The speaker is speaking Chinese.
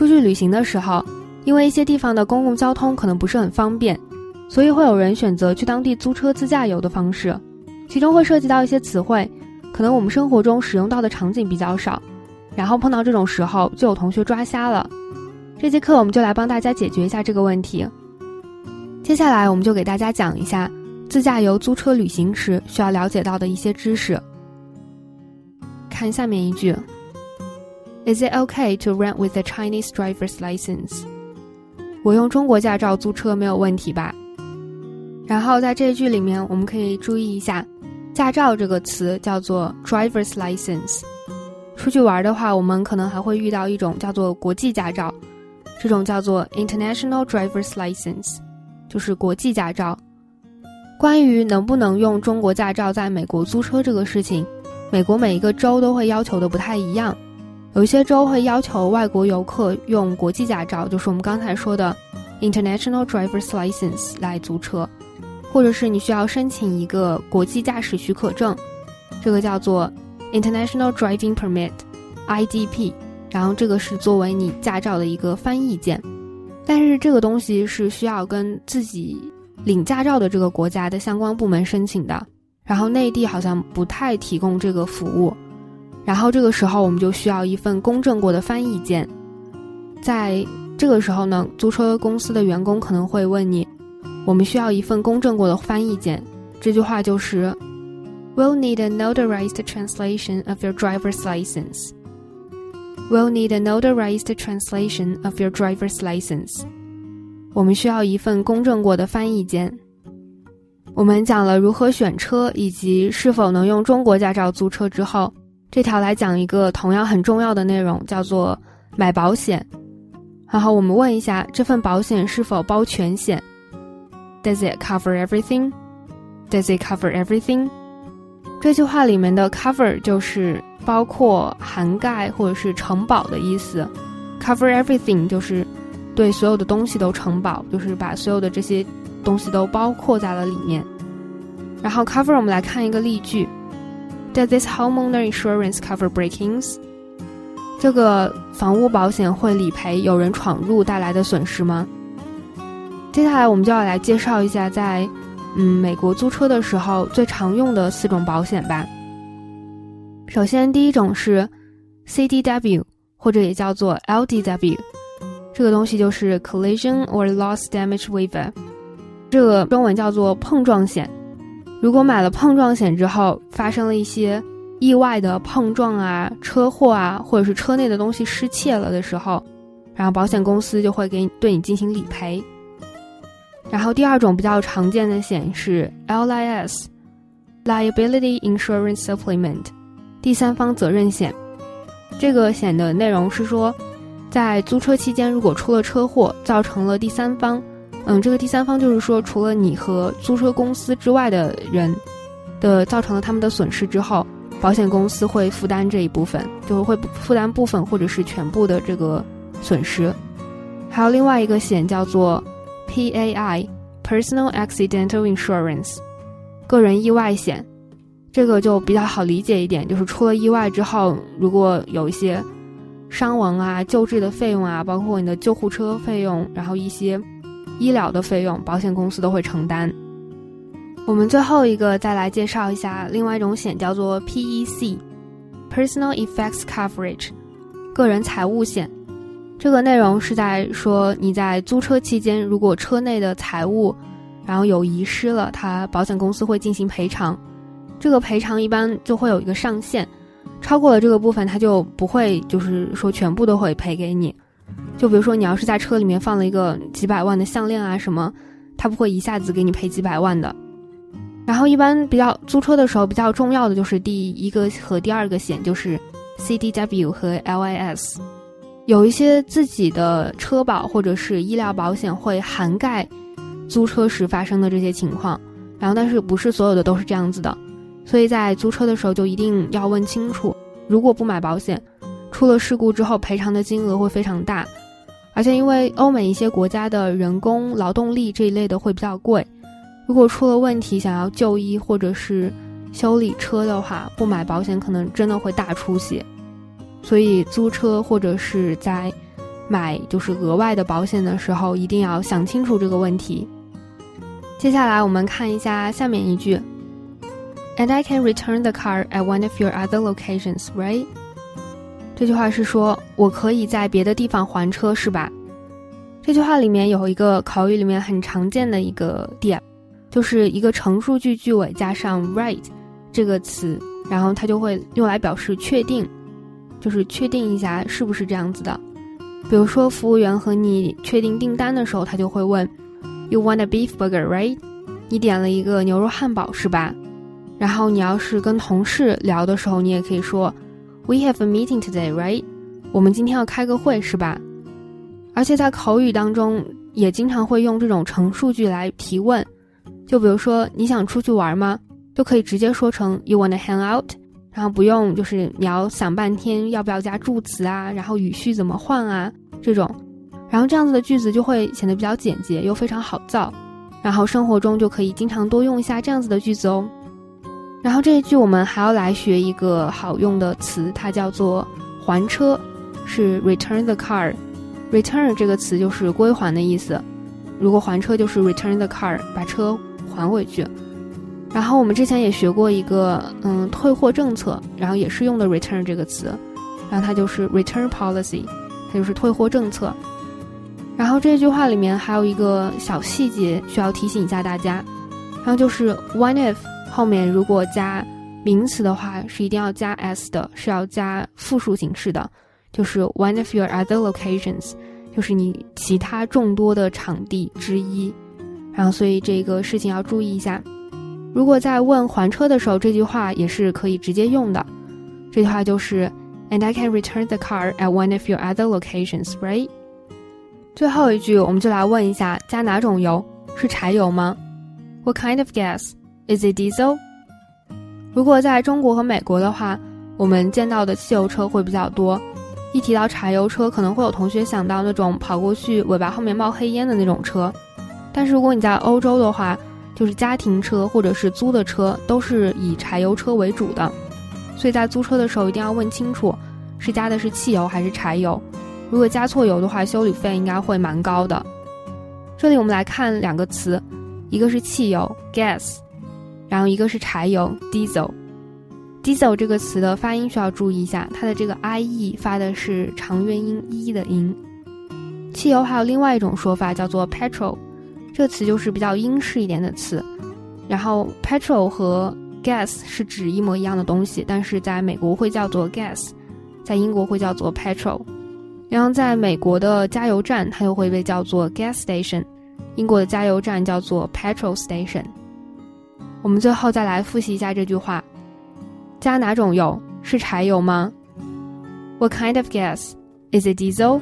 出去旅行的时候，因为一些地方的公共交通可能不是很方便，所以会有人选择去当地租车自驾游的方式，其中会涉及到一些词汇，可能我们生活中使用到的场景比较少，然后碰到这种时候就有同学抓瞎了。这节课我们就来帮大家解决一下这个问题。接下来我们就给大家讲一下自驾游租车旅行时需要了解到的一些知识。看下面一句：Is it okay to rent with a Chinese driver's license？我用中国驾照租车没有问题吧？然后在这一句里面，我们可以注意一下，驾照这个词叫做 driver's license。出去玩的话，我们可能还会遇到一种叫做国际驾照，这种叫做 international driver's license，就是国际驾照。关于能不能用中国驾照在美国租车这个事情。美国每一个州都会要求的不太一样，有些州会要求外国游客用国际驾照，就是我们刚才说的 International Driver's License 来租车，或者是你需要申请一个国际驾驶许可证，这个叫做 International Driving Permit（IDP），然后这个是作为你驾照的一个翻译件，但是这个东西是需要跟自己领驾照的这个国家的相关部门申请的。然后内地好像不太提供这个服务，然后这个时候我们就需要一份公证过的翻译件。在这个时候呢，租车公司的员工可能会问你：“我们需要一份公证过的翻译件。”这句话就是：“We'll need a notarized translation of your driver's license.” We'll need a notarized translation of your driver's license. 我们需要一份公证过的翻译件。我们讲了如何选车以及是否能用中国驾照租车之后，这条来讲一个同样很重要的内容，叫做买保险。然后我们问一下，这份保险是否包全险？Does it cover everything? Does it cover everything? 这句话里面的 cover 就是包括、涵盖或者是承保的意思。Cover everything 就是对所有的东西都承保，就是把所有的这些。东西都包括在了里面。然后 cover 我们来看一个例句：Does this homeowner insurance cover breakings？这个房屋保险会理赔有人闯入带来的损失吗？接下来我们就要来介绍一下在嗯美国租车的时候最常用的四种保险吧。首先第一种是 CDW 或者也叫做 LDW，这个东西就是 Collision or Loss Damage Waiver。这个中文叫做碰撞险。如果买了碰撞险之后，发生了一些意外的碰撞啊、车祸啊，或者是车内的东西失窃了的时候，然后保险公司就会给对你进行理赔。然后第二种比较常见的险是 LIS（Liability Insurance Supplement），第三方责任险。这个险的内容是说，在租车期间如果出了车祸，造成了第三方。嗯，这个第三方就是说，除了你和租车公司之外的人的造成了他们的损失之后，保险公司会负担这一部分，就会负担部分或者是全部的这个损失。还有另外一个险叫做 PAI（Personal Accidental Insurance），个人意外险，这个就比较好理解一点，就是出了意外之后，如果有一些伤亡啊、救治的费用啊，包括你的救护车费用，然后一些。医疗的费用，保险公司都会承担。我们最后一个再来介绍一下另外一种险，叫做 PEC（Personal Effects Coverage，个人财务险）。这个内容是在说你在租车期间，如果车内的财物然后有遗失了，它保险公司会进行赔偿。这个赔偿一般就会有一个上限，超过了这个部分，它就不会就是说全部都会赔给你。就比如说，你要是在车里面放了一个几百万的项链啊什么，他不会一下子给你赔几百万的。然后一般比较租车的时候比较重要的就是第一个和第二个险，就是 CDW 和 LIS。有一些自己的车保或者是医疗保险会涵盖租车时发生的这些情况，然后但是不是所有的都是这样子的，所以在租车的时候就一定要问清楚，如果不买保险。出了事故之后，赔偿的金额会非常大，而且因为欧美一些国家的人工劳动力这一类的会比较贵，如果出了问题想要就医或者是修理车的话，不买保险可能真的会大出血。所以租车或者是在买就是额外的保险的时候，一定要想清楚这个问题。接下来我们看一下下面一句，And I can return the car at one of your other locations, right？这句话是说我可以在别的地方还车，是吧？这句话里面有一个口语里面很常见的一个点，就是一个陈述句句尾加上 right 这个词，然后它就会用来表示确定，就是确定一下是不是这样子的。比如说，服务员和你确定订单的时候，他就会问：“You want a beef burger, right？” 你点了一个牛肉汉堡是吧？然后你要是跟同事聊的时候，你也可以说：“We have a meeting today, right？” 我们今天要开个会是吧？而且在口语当中也经常会用这种陈述句来提问，就比如说你想出去玩吗？就可以直接说成 “You wanna hang out？” 然后不用就是你要想半天要不要加助词啊，然后语序怎么换啊？这种，然后这样子的句子就会显得比较简洁又非常好造，然后生活中就可以经常多用一下这样子的句子哦。然后这一句我们还要来学一个好用的词，它叫做还车，是 return the car。return 这个词就是归还的意思，如果还车就是 return the car，把车还回去。然后我们之前也学过一个嗯退货政策，然后也是用的 return 这个词，然后它就是 return policy。它就是退货政策，然后这句话里面还有一个小细节需要提醒一下大家，然后就是 one if 后面如果加名词的话是一定要加 s 的，是要加复数形式的，就是 one of your other locations，就是你其他众多的场地之一，然后所以这个事情要注意一下。如果在问还车的时候，这句话也是可以直接用的，这句话就是。And I can return the car at one of your other locations, right? 最后一句，我们就来问一下，加哪种油？是柴油吗？What kind of gas? Is it diesel? 如果在中国和美国的话，我们见到的汽油车会比较多。一提到柴油车，可能会有同学想到那种跑过去尾巴后面冒黑烟的那种车。但是如果你在欧洲的话，就是家庭车或者是租的车，都是以柴油车为主的。所以在租车的时候一定要问清楚，是加的是汽油还是柴油。如果加错油的话，修理费应该会蛮高的。这里我们来看两个词，一个是汽油 gas，然后一个是柴油 diesel。diesel 这个词的发音需要注意一下，它的这个 i e 发的是长元音 e 的音。汽油还有另外一种说法叫做 petrol，这个词就是比较英式一点的词。然后 petrol 和 gas 是指一模一样的东西，但是在美国会叫做 gas，在英国会叫做 petrol。然后在美国的加油站，它又会被叫做 gas station；英国的加油站叫做 petrol station。我们最后再来复习一下这句话：加哪种油？是柴油吗？What kind of gas? Is it diesel?